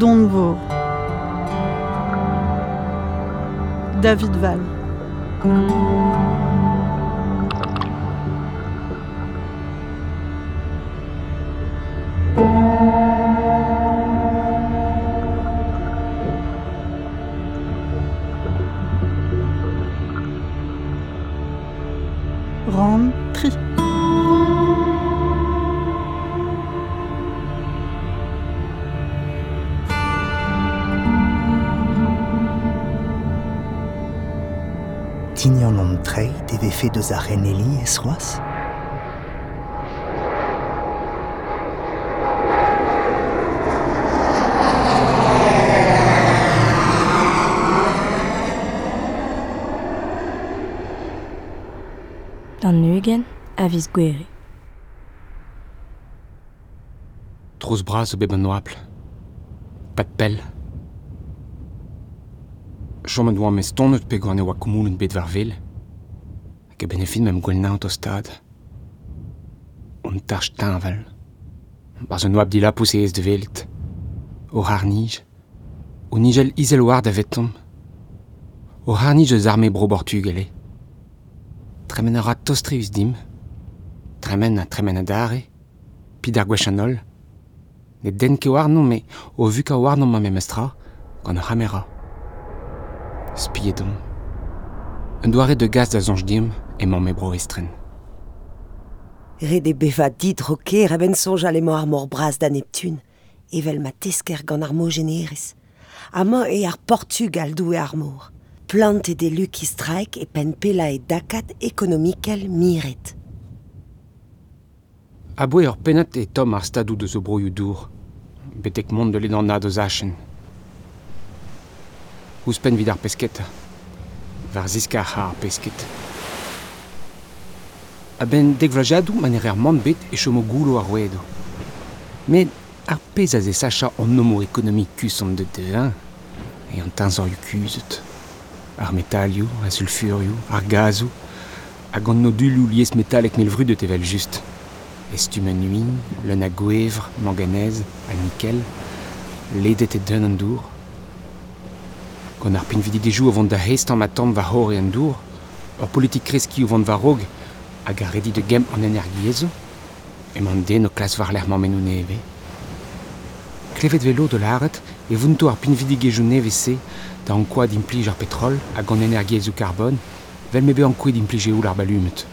Donvor. David Val. Tignon om tre devait fait de Zareneli et Soas Dan nugen avis gwere. Trous bras au beben noaple. Pas de pelle. chom an oa mez tonet pe gwane oa komoulenn bet war vel. Hag e benefit mem gwell naout o stad. On tarch tinval. Barz an oa abdila pousse ez de velt. O harnij. O nijel izel war da vetom. O harnij eus arme bro bortugele. Tremen a rat tostrius dim. Tremen a tremen a dare. Pid ar gwech. Ne den ke war non, me o vu ka war non ma memestra, gant ar ramera. Spiedom. Un doare de gaz da zonj dim e man me bro estren. Red e beva dit roke reben sonj al emo ar mor bras da Neptun, evel ma tesker gant ar generis. Ama e ar Portugal doue ar mor. Plant e de luki straik e pen pela e dakat ekonomikel miret. A boe ur penat e tom ar stadou de zo broioù dour. Betek mont de le an nad o zachen. Ouz pen vid ar pesket. Var ziska ar pesket. A ben dek vlajadou man er mont bet e chomo goulo ar wedo. Men ar pez a ze sacha an nomo ekonomik kusom de de e an tanzor yu kuzet. Ar metalioù, ar sulfurioù, ar gazou, hag an nodulou lies metalek melvru de tevel just. Estumen uin, leun a gwevr, manganez, al nickel, ledet e dun an dour. Gant ar pin vidi dejou o vont da hest an matam va hor e an dour, ur politik kreski o vont va rog, hag ar redi de gem an energiezo, e man den o klas var l'erman menou neve. Klevet velo de l'aret, e vunto ar pin vidi gejou neve se, da an koad implij ar petrol hag an energiezo karbon, vel mebe an koad implij eo ar balumet.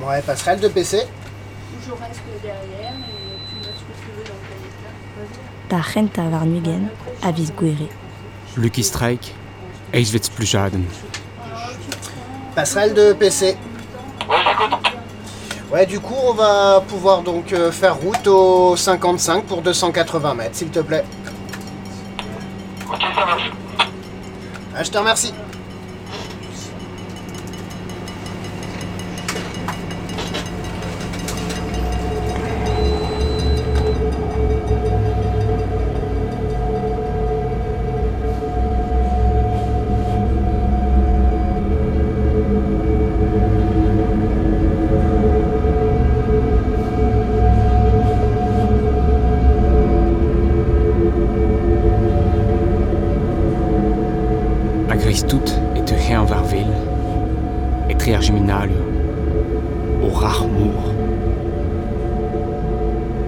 Ouais, passerelle de PC. Je reste derrière Da renta avis. Lucky Strike, eis vetz plujaden. Passerelle de PC. Ouais, du coup, on va pouvoir donc euh, faire route au 55 pour 280 mètres, s'il te plaît. Ah, je te remercie. Et tre ar geminalio, o rar mour.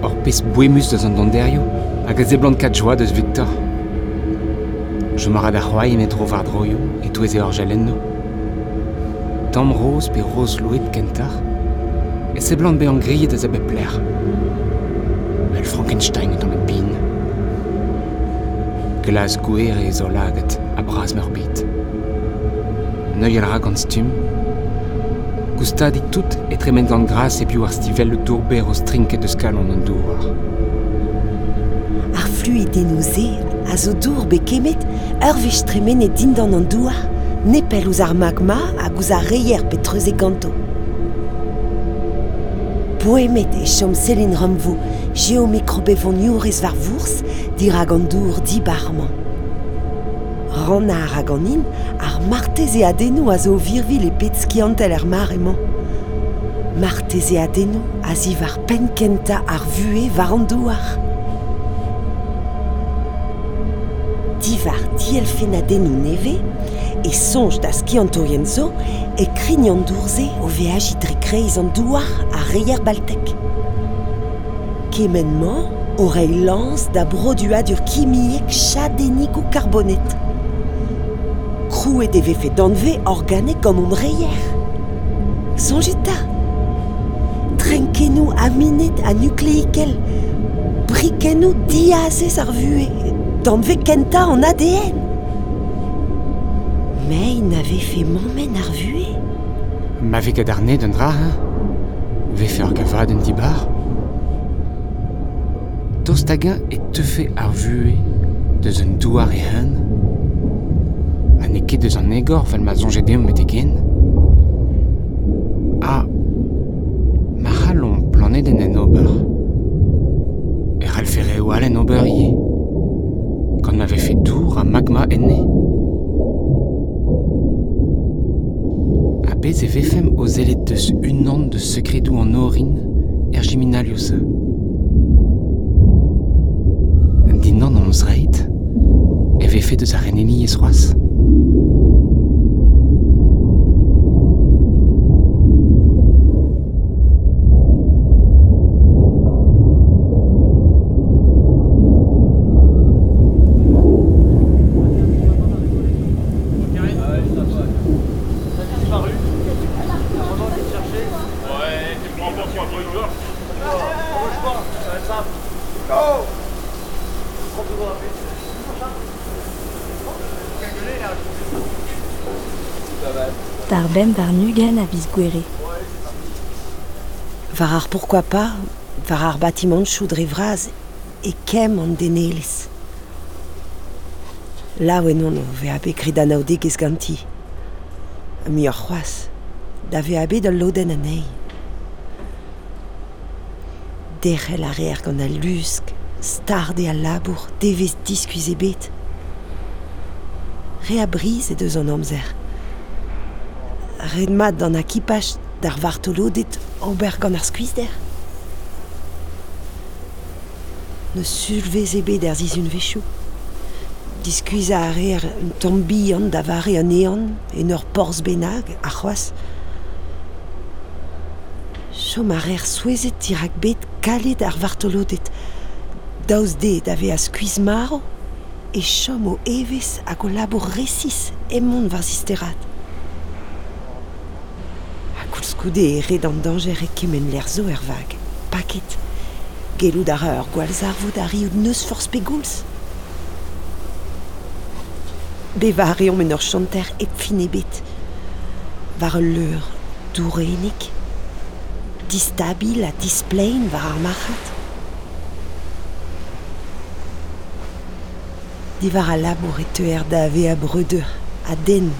Or pes boemus deus an donderio, hag a kat joa deus Victor. Je marad ar c'hoai met tro var droio, et touez e ur jalenno. Tam rose pe rose louet kentar, e seblant be an grille deus a bep ler. Vel Frankenstein dans le bin. Glas gwer e zo laget a bras merbit. Neuil al stum. Goustadik tout e tremen gant gras e piou ar stivel le dourber o strinket de skalon an douar. Ar flui denouze a zo dour be kemet ur vech tremen e din dan an douar, nepel ouz ar magma hag ouz ar reier pe treuze ganto. Poemet e chom selin ramvou, geomikrobe von yourez var vours, dir hag an dour di barman. Rana ar hag an in, ar martez e adenou a zo virvil e pet skiantel er mar emañ. Marteze penkenta ar vue var an douar. Divar dielfenadennou neve e sonj da skiantorien zo e krignan dourze o veaji dre kreiz an douar a reier baltek. Kemenman, da dur. Crouet deve fe danve organe comme um reier. Sonjeta. Trenkenou aminet a nucléikel. Brikenou diazez ar vue. Danve kenta en ADN. Mais il n'avait fait m'emmène ar vue. Ma vez ket arnet d'un dra, hein Ve fer gavad un dibar Tostagen e teufe ar vue deus un douar Ha ne ket deus an egor fel ma zonjet deom met egen Ah. Ma c'hallon planet en en ober E c'hall ferre o al en ober ie Quand m'avait fait dour a magma enne A bez vefem o zelet deus un an de secredou an orin er jiminaliosa. Din an omz reit, e vefe deus ar. thank you Dar ben var nugen a viz gwere. Var ar pourquoi pas, var ar bâtiment choudre vraz e kem an denelez. La oe non o ve abe krid anaoudeg ez ganti. A mi ar c'hoaz, da ve abe da loden anei. Derrel ar er gant a lusk, starde a labour, devez diskuize bet. Re a briz e deus an amzer. Red mat d'an akipaj d'ar vartolodet ober gant ar skuizder. Ne sulvez ebe d'ar zizun vechou. Diskuiz a ar un tombi an da vare an ean en ur porz benag a c'hoaz. Chom ar er souezet tirak bet kalet ar vartolodet. Daouz de a skuiz maro e chom o evez hag o labour resis emont. Ha koulskoude e red an danger e kemen l'er zo er vag. Paket. Gelout ar ur gwalzar vod a riout neus force pegoulz. Be va a reom en ur chanter et fin ebet. Var leur a displein var ar. Divar labour e den.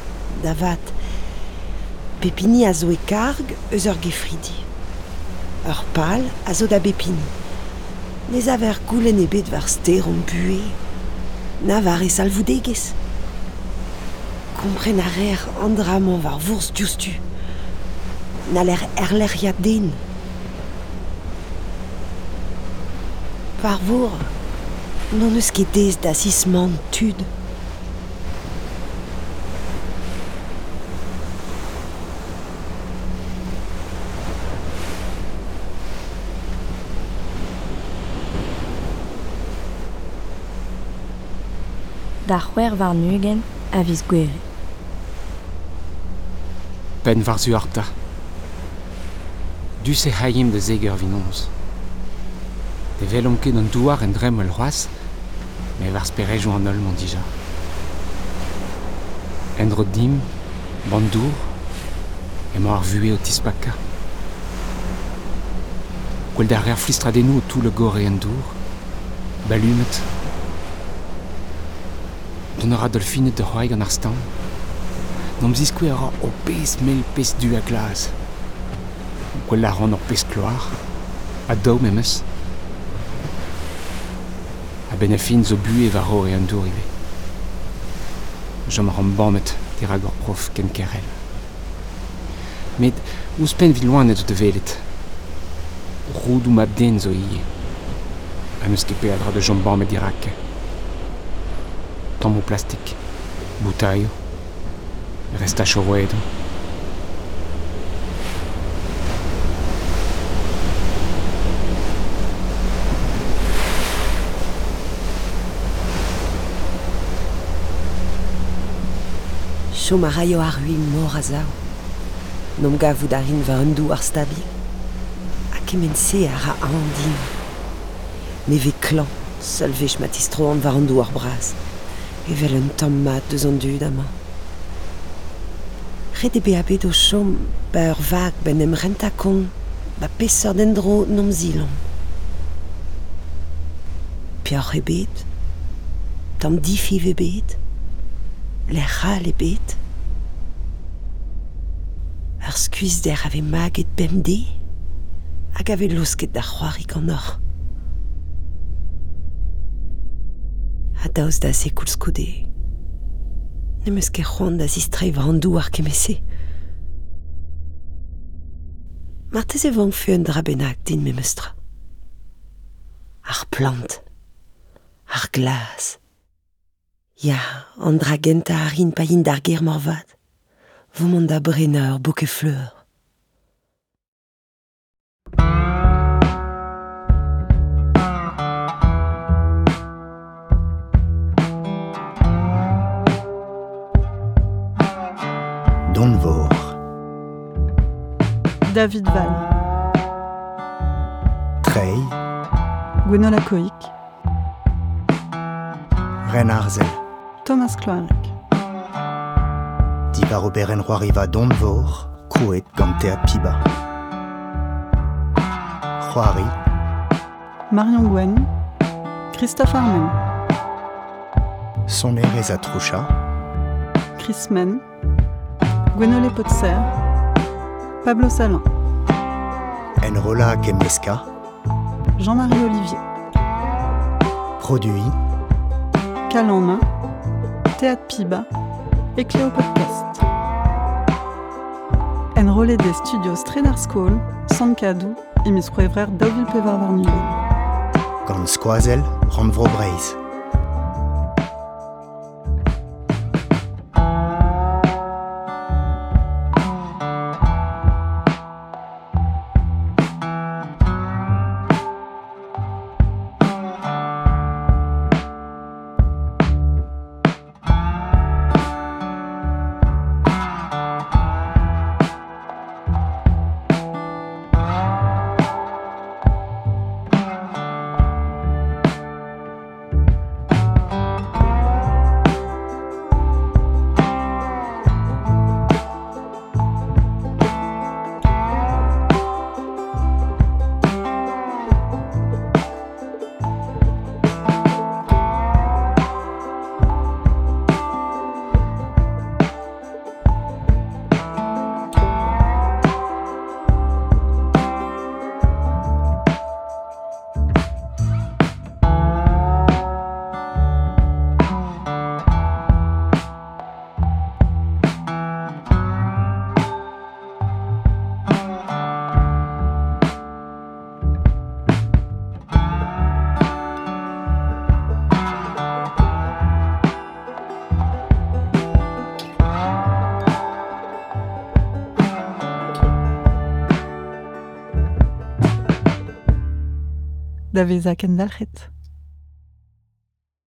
Pepini a zo e karg eus ur gefridi. Ur pal a zo da bepini. Nez a ver goulen ebet var steron bue. Na var e salvoudegez. Kompren var vours dioustu. Na non eus ket tud. Dar c'hwer var nugen a viz gwere. Pen var zu arta. Du se de zeger vinons. De velom ket an douar en drem ul c'hoaz, me var sperej an ol mon dija. En dro dim, bandour, e ma ar vue o tispaka. Gwell da rer flistradennou tout le gore en dour, balumet. Dont ur adolfinet de c'hoaig an ar. N'om zis kwe ra o pez mel pez du a glas. Gwell ar an ur pez kloar, a daou memes. A ben a fin zo bue va ro e an dourive. Jom ar an bammet dirag ur prof ken kerel. Met ouz pen vi loanet de velet. Roudou mab den zo ie. A eus ket pe dra de jom bammet dirag. Tambo plastik. Boutaio. Resta chorouedo. Chom a raio ar hui mor a zao. Nom gavou da rin va un dou ar stabil. A ra an din. Ne ve klan, seul vech matistro an va ar. evel un tamm mat deus an dud amañ. Ret ebe abet o chom ba ur vag ben em rentakon ba peseur den dro nom zilan. Pior ebet, tamm difiv ebet, le c'hal ebet, ar skuizder ave mag et bemde hag ave losket da c'hoari gant oc'h. a daoz da se koulskoude. skoude. Nem ket c'hoant da zistreiv handou ar kemese. Martez e vang feu un dra bennak din me meustra. Ar plant, ar glas. Ya, an dra genta ar in pa in d'ar ger morvad. Vomant da brena ur bouke fleur. David Val, Trey, Gwenola Coic, Renarzel, Thomas Cloarec, Diva Robert Roariva Donvor, Kouet Gantea Piba. Roari, Marion Gwen, Christophe Armen, Soner Ezatroucha, Chris Men, Gwenole Potser, Pablo Salin, Enrola Kemeska, Jean-Marie Olivier, Produit, Cal en main, Théâtre Piba et Cléo Podcast. Enrôlé des studios Stradar School, Sankadou et Miss Quevrer Deauville Pevar Varnuven. Gant Skoazel, Randvro da vezak vezañ kendalc'het.